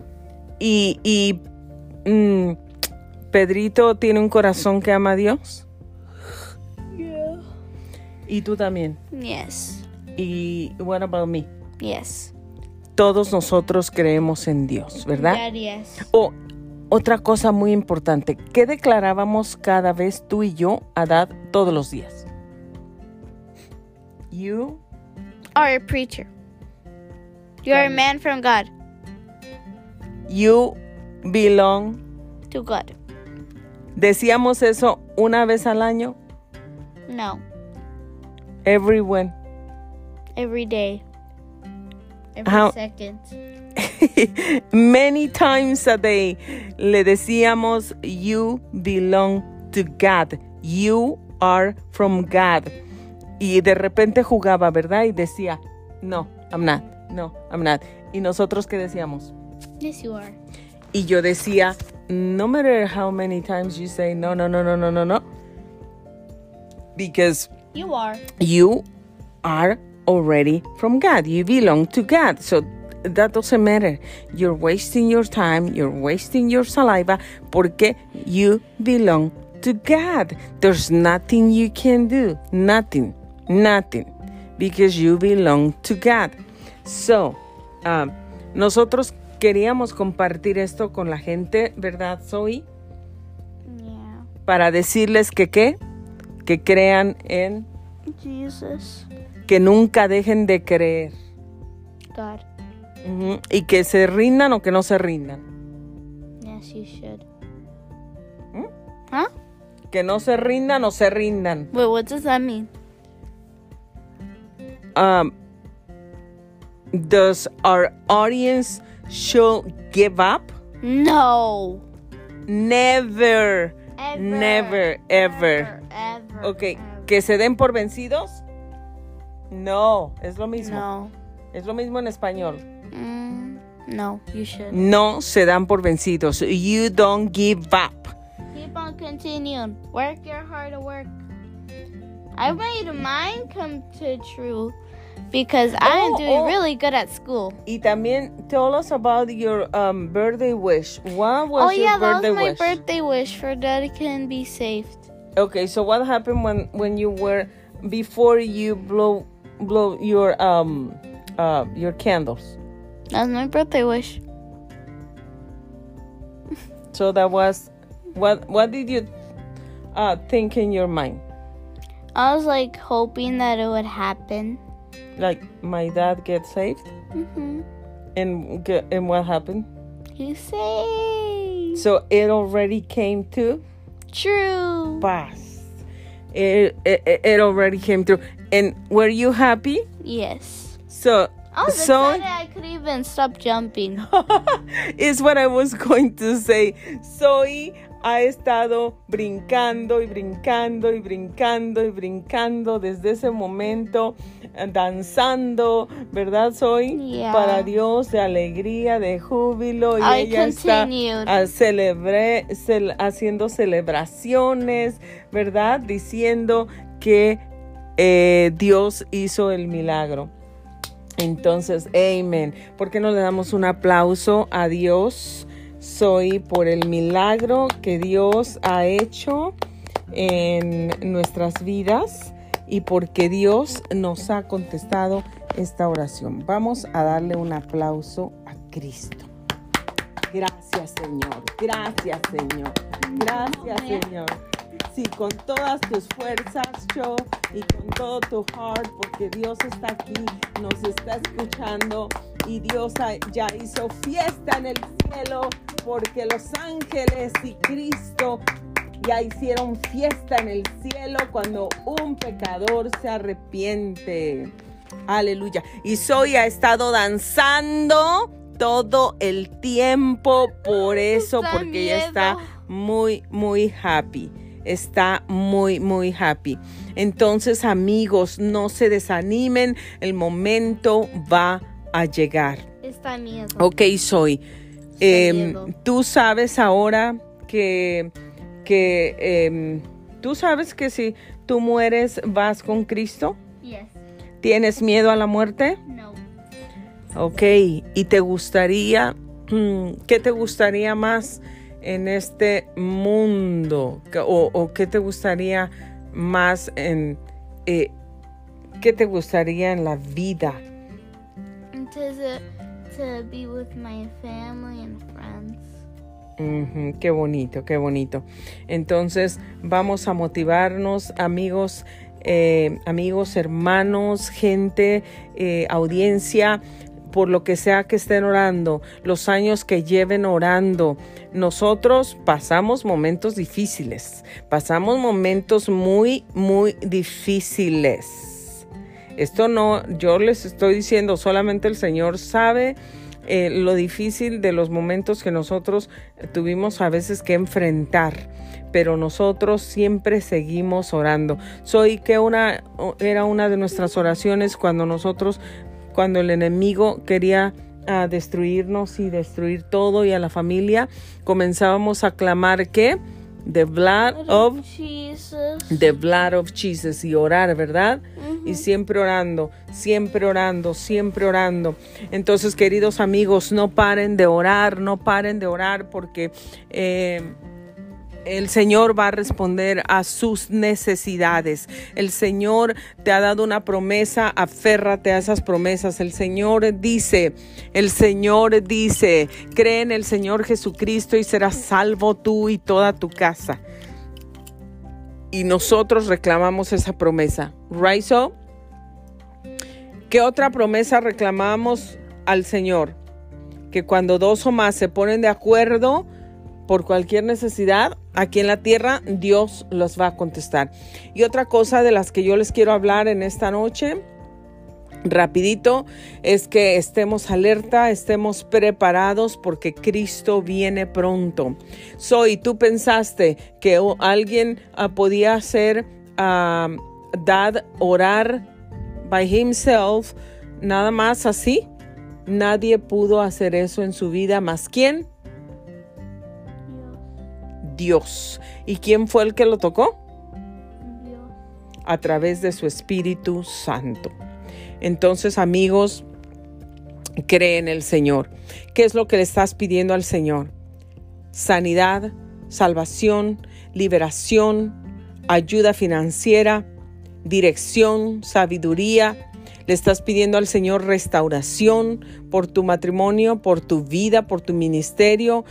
Y, y mm, Pedrito tiene un corazón que ama a Dios. Yeah. Y tú también. Yes. Y what about me? Yes. Todos nosotros creemos en Dios, ¿verdad? Dad, yes. O otra cosa muy importante, ¿qué declarábamos cada vez tú y yo a Dad todos los días? You are a preacher. You are a man from God you belong. to God. Decíamos eso una vez al año. No, Everyone. every day, every How- second. Many times a day le decíamos you belong to God. You are from God. Y de repente jugaba, ¿verdad? Y decía, no, I'm not. No, I'm not. Y nosotros qué decíamos? Yes, you are. Y yo decía, no matter how many times you say no, no, no, no, no, no, no. Because You are. you are already from God. You belong to God. So that doesn't matter. You're wasting your time, you're wasting your saliva porque you belong to God. There's nothing you can do. Nothing. Nothing. Because you belong to God. So, um, nosotros queríamos compartir esto con la gente, ¿verdad, Zoe? Yeah. Para decirles que qué? Que crean en Jesus. que nunca dejen de creer God. Y que se rindan o que no se rindan. Yes, you should. ¿Mm? Huh? Que no se rindan o se rindan. Wait, what does that mean? Um, does our audience should give up? No. Never. Ever. Never, ever. Ever. Ok, ever. que se den por vencidos. No, es lo mismo. No. Es lo mismo en español. Mm, no, you should. No se dan por vencidos. You don't give up. Keep on continuing. Work your hard work. I made mine come to true because I'm Oh, doing oh. really good at school. Y también tell us about your um, birthday wish. What was oh your yeah, that was my wish? birthday wish for Daddy can be saved. Okay, so what happened when when you were before you blow blow your um uh your candles? That's my birthday wish. So that was what what did you uh think in your mind? I was like hoping that it would happen. Like my dad gets saved hmm and and what happened? You saved. So it already came to True. pass. It, it it already came through. And were you happy? Yes. So I was so excited I could even stop jumping. is what I was going to say. Zoe ha estado brincando y brincando y brincando y brincando desde ese momento, eh, danzando, ¿verdad? Yeah. Para Dios, de alegría, de júbilo. Y I ella está celebre- cel- haciendo celebraciones, ¿verdad? Diciendo que eh, Dios hizo el milagro. Entonces, amén. ¿Por qué no le damos un aplauso a Dios? Soy por el milagro que Dios ha hecho en nuestras vidas y porque Dios nos ha contestado esta oración. Vamos a darle un aplauso a Cristo. Gracias, Señor. Gracias, Señor. Gracias, Señor. Sí, con todas tus fuerzas, yo, y con todo tu heart, porque Dios está aquí, nos está escuchando y Dios ya hizo fiesta en el cielo, porque los ángeles y Cristo ya hicieron fiesta en el cielo cuando un pecador se arrepiente. Aleluya. Y Zoe ha estado danzando todo el tiempo por eso, porque ella está muy, muy happy. Está muy, muy happy. Entonces, amigos, no se desanimen. El momento va a llegar. Está miedo. Ok, soy. em, miedo. tú sabes ahora que, que em, tú sabes que si tú mueres vas con Cristo. Yes. ¿Tienes miedo a la muerte? No. Ok, ¿y te gustaría, qué te gustaría más en este mundo? ¿Qué- ¿O, o qué te gustaría más en, eh, qué te gustaría en la vida? To, be with my family and friends. Qué bonito, qué bonito. Entonces vamos a motivarnos, amigos, eh, amigos, hermanos, gente, eh, audiencia, por lo que sea que estén orando, los años que lleven orando. Nosotros pasamos momentos difíciles, pasamos momentos muy, muy difíciles. Esto no, yo les estoy diciendo, solamente el Señor sabe eh, lo difícil de los momentos que nosotros tuvimos a veces que enfrentar pero nosotros siempre seguimos orando. Soy que una era una de nuestras oraciones cuando nosotros cuando el enemigo quería ah, destruirnos y destruir todo y a la familia, comenzábamos a clamar que the blood of Jesus. the blood of Jesus y orar, ¿verdad? Y siempre orando, siempre orando, siempre orando. Entonces, queridos amigos, no paren de orar, no paren de orar porque eh, el Señor va a responder a sus necesidades. El Señor te ha dado una promesa, aférrate a esas promesas. El Señor dice, el Señor dice, cree en el Señor Jesucristo y serás salvo tú y toda tu casa. Y nosotros reclamamos esa promesa. Right so? ¿Qué otra promesa reclamamos al Señor? Que cuando dos o más se ponen de acuerdo, por cualquier necesidad, aquí en la tierra Dios los va a contestar. Y otra cosa de las que yo les quiero hablar en esta noche, rapidito, es que estemos alerta, estemos preparados porque Cristo viene pronto. Soy, tú pensaste que alguien ah, podía hacer, uh, dad, orar by himself, nada más así. Nadie pudo hacer eso en su vida más quién? Dios. ¿Y quién fue el que lo tocó? Dios. A través de su Espíritu Santo. Entonces, amigos, cree en el Señor. ¿Qué es lo que le estás pidiendo al Señor? Sanidad, salvación, liberación, ayuda financiera, dirección, sabiduría. Le estás pidiendo al Señor restauración por tu matrimonio, por tu vida, por tu ministerio,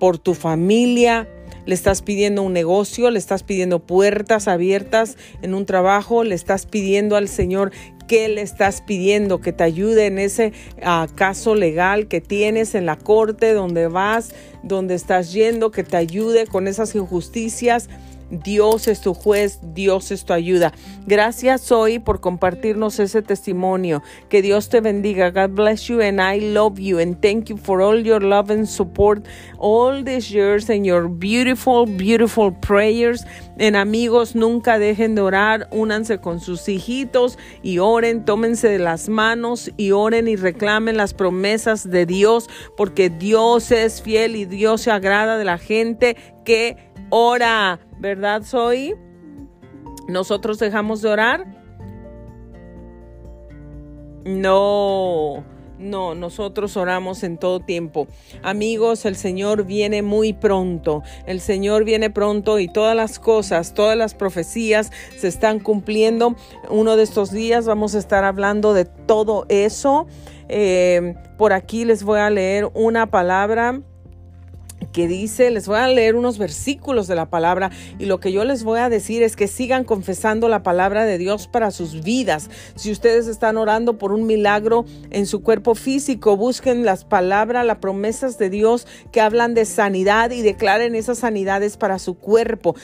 por tu familia, le estás pidiendo un negocio, le estás pidiendo puertas abiertas en un trabajo, le estás pidiendo al Señor ¿Qué le estás pidiendo? Que te ayude en ese ah, caso legal que tienes en la corte, donde vas, donde estás yendo, que te ayude con esas injusticias. Dios es tu juez, Dios es tu ayuda. Gracias hoy por compartirnos ese testimonio. Que Dios te bendiga. God bless you and I love you and thank you for all your love and support all these years and your beautiful, beautiful prayers. En amigos, nunca dejen de orar, únanse con sus hijitos y oren, tómense de las manos y oren y reclamen las promesas de Dios, porque Dios es fiel y Dios se agrada de la gente que ora. ¿verdad, Soy? ¿Nosotros dejamos de orar? No, no, nosotros oramos en todo tiempo. Amigos, el Señor viene muy pronto. El Señor viene pronto y todas las cosas, todas las profecías se están cumpliendo. Uno de estos días vamos a estar hablando de todo eso. Eh, por aquí les voy a leer una palabra que dice, les voy a leer unos versículos de la palabra y lo que yo les voy a decir es que sigan confesando la palabra de Dios para sus vidas. Si ustedes están orando por un milagro en su cuerpo físico, busquen las palabras, las promesas de Dios que hablan de sanidad y declaren esas sanidades para su cuerpo.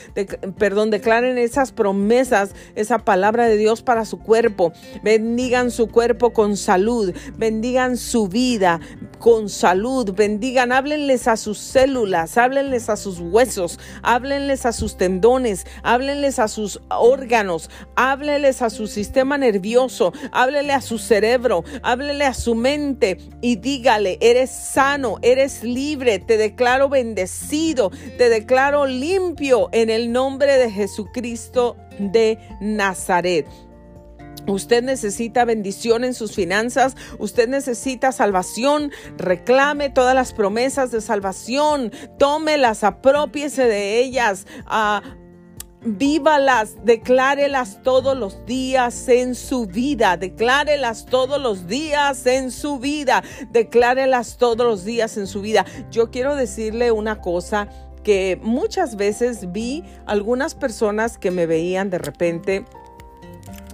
perdón, declaren esas promesas, esa palabra de Dios para su cuerpo. Bendigan su cuerpo con salud, bendigan su vida con salud, bendigan, háblenles a sus células, háblenles a sus huesos, háblenles a sus tendones, háblenles a sus órganos, háblenles a su sistema nervioso, háblenle a su cerebro, háblenle a su mente y dígale, eres sano, eres libre, te declaro bendecido, te declaro limpio en el nombre de Jesucristo de Nazaret. Usted necesita bendición en sus finanzas, usted necesita salvación, reclame todas las promesas de salvación, tómelas, apropiese de ellas, uh, vívalas, declárelas todos los días en su vida, declárelas todos los días en su vida, declárelas todos los días en su vida. Yo quiero decirle una cosa que muchas veces vi algunas personas que me veían de repente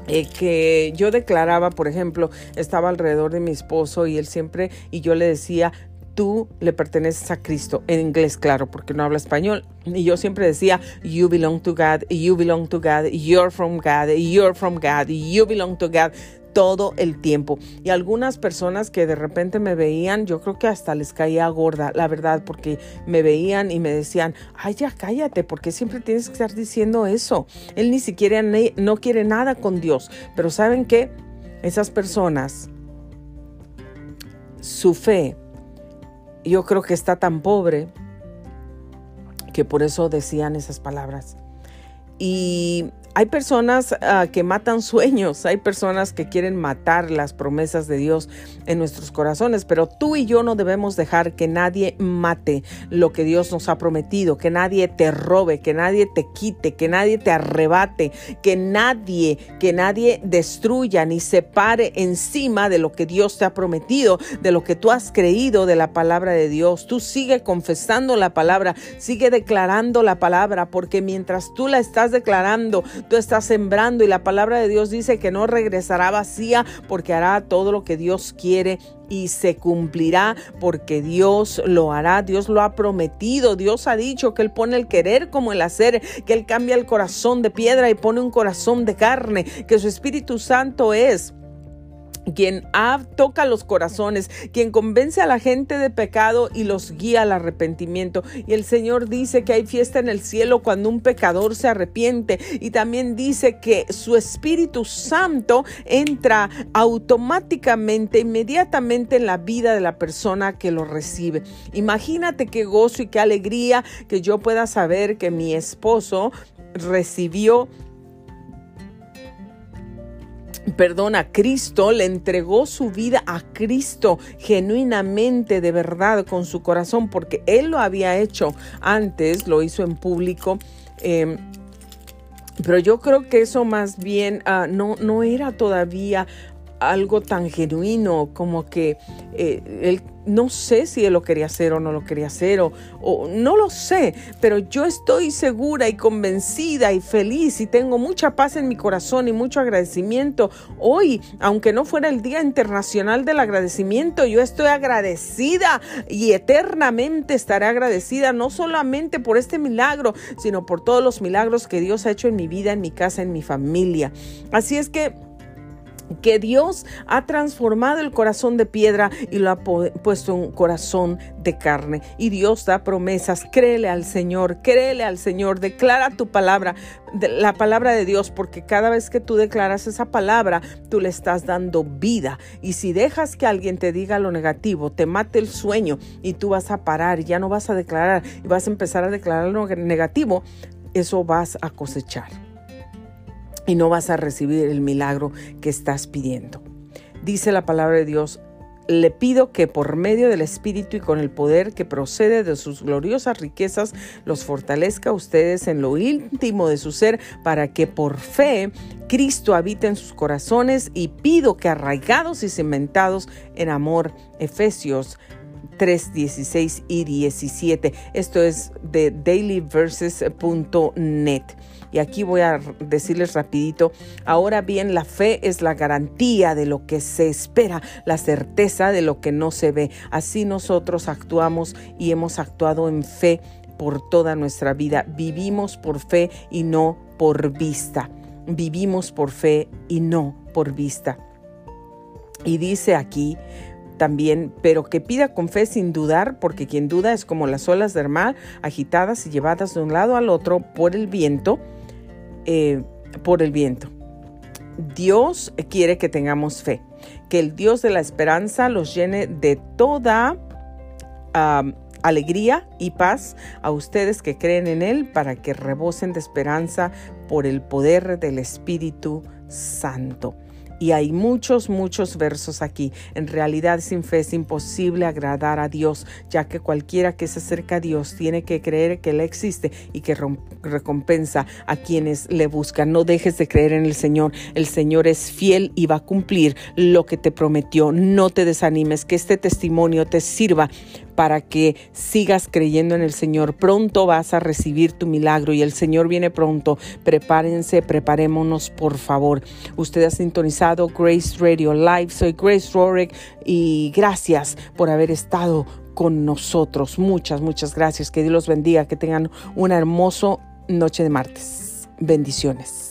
eh, que yo declaraba, por ejemplo, estaba alrededor de mi esposo y él siempre, y yo le decía, tú le perteneces a Cristo, en inglés, claro, porque no habla español. Y yo siempre decía, you belong to God, you belong to God, you're from God, you're from God, you belong to God todo el tiempo. Y algunas personas que de repente me veían, yo creo que hasta les caía gorda, la verdad, porque me veían y me decían, ay, ya cállate, porque siempre tienes que estar diciendo eso. Él ni siquiera no quiere nada con Dios. Pero ¿saben qué? Esas personas, su fe, yo creo que está tan pobre que por eso decían esas palabras. Y hay personas ah, que matan sueños, hay personas que quieren matar las promesas de Dios en nuestros corazones, pero tú y yo no debemos dejar que nadie mate lo que Dios nos ha prometido, que nadie te robe, que nadie te quite, que nadie te arrebate, que nadie, que nadie destruya ni se pare encima de lo que Dios te ha prometido, de lo que tú has creído de la palabra de Dios. Tú sigue confesando la palabra, sigue declarando la palabra, porque mientras tú la estás declarando, tú estás sembrando y la palabra de Dios dice que no regresará vacía porque hará todo lo que Dios quiere y se cumplirá porque Dios lo hará, Dios lo ha prometido, Dios ha dicho que Él pone el querer como el hacer, que Él cambia el corazón de piedra y pone un corazón de carne, que su Espíritu Santo es quien toca los corazones, quien convence a la gente de pecado y los guía al arrepentimiento. Y el Señor dice que hay fiesta en el cielo cuando un pecador se arrepiente. Y también dice que su Espíritu Santo entra automáticamente, inmediatamente en la vida de la persona que lo recibe. Imagínate qué gozo y qué alegría que yo pueda saber que mi esposo recibió perdón, a Cristo, le entregó su vida a Cristo genuinamente, de verdad, con su corazón, porque Él lo había hecho antes, lo hizo en público. Em, pero yo creo que eso más bien ah, no, no era todavía algo tan genuino como que eh, él no sé si él lo quería hacer o no lo quería hacer o, no lo sé, pero yo estoy segura y convencida y feliz y tengo mucha paz en mi corazón y mucho agradecimiento. Hoy, aunque no fuera el Día Internacional del Agradecimiento, yo estoy agradecida y eternamente estaré agradecida no solamente por este milagro, sino por todos los milagros que Dios ha hecho en mi vida, en mi casa, en mi familia. Así es que que Dios ha transformado el corazón de piedra y lo ha puesto un corazón de carne. Y Dios da promesas. Créele al Señor, créele al Señor, declara tu palabra, la palabra de Dios, porque cada vez que tú declaras esa palabra, tú le estás dando vida. Y si dejas que alguien te diga lo negativo, te mate el sueño y tú vas a parar y ya no vas a declarar y vas a empezar a declarar lo negativo, eso vas a cosechar y no vas a recibir el milagro que estás pidiendo. Dice la palabra de Dios, le pido que por medio del Espíritu y con el poder que procede de sus gloriosas riquezas los fortalezca a ustedes en lo íntimo de su ser para que por fe Cristo habite en sus corazones y pido que arraigados y cimentados en amor, Efesios 3, 16 y 17. Esto es de dailyverses.net. Y aquí voy a decirles rapidito, ahora bien, la fe es la garantía de lo que se espera, la certeza de lo que no se ve. Así nosotros actuamos y hemos actuado en fe por toda nuestra vida. Vivimos por fe y no por vista. Vivimos por fe y no por vista. Y dice aquí, también, pero que pida con fe sin dudar, porque quien duda es como las olas del mar, agitadas y llevadas de un lado al otro por el viento, eh, por el viento. Dios quiere que tengamos fe, que el Dios de la esperanza los llene de toda alegría y paz a ustedes que creen en Él para que rebosen de esperanza por el poder del Espíritu Santo. Y hay muchos, muchos versos aquí. En realidad sin fe es imposible agradar a Dios, ya que cualquiera que se acerca a Dios tiene que creer que Él existe y que recompensa a quienes le buscan. No dejes de creer en el Señor. El Señor es fiel y va a cumplir lo que te prometió. No te desanimes, que este testimonio te sirva para que sigas creyendo en el Señor. Pronto vas a recibir tu milagro y el Señor viene pronto. Prepárense, preparémonos, por favor. Usted ha sintonizado Grace Radio Live. Soy Grace Rorick y gracias por haber estado con nosotros. Muchas, muchas gracias. Que Dios los bendiga. Que tengan una hermosa noche de martes. Bendiciones.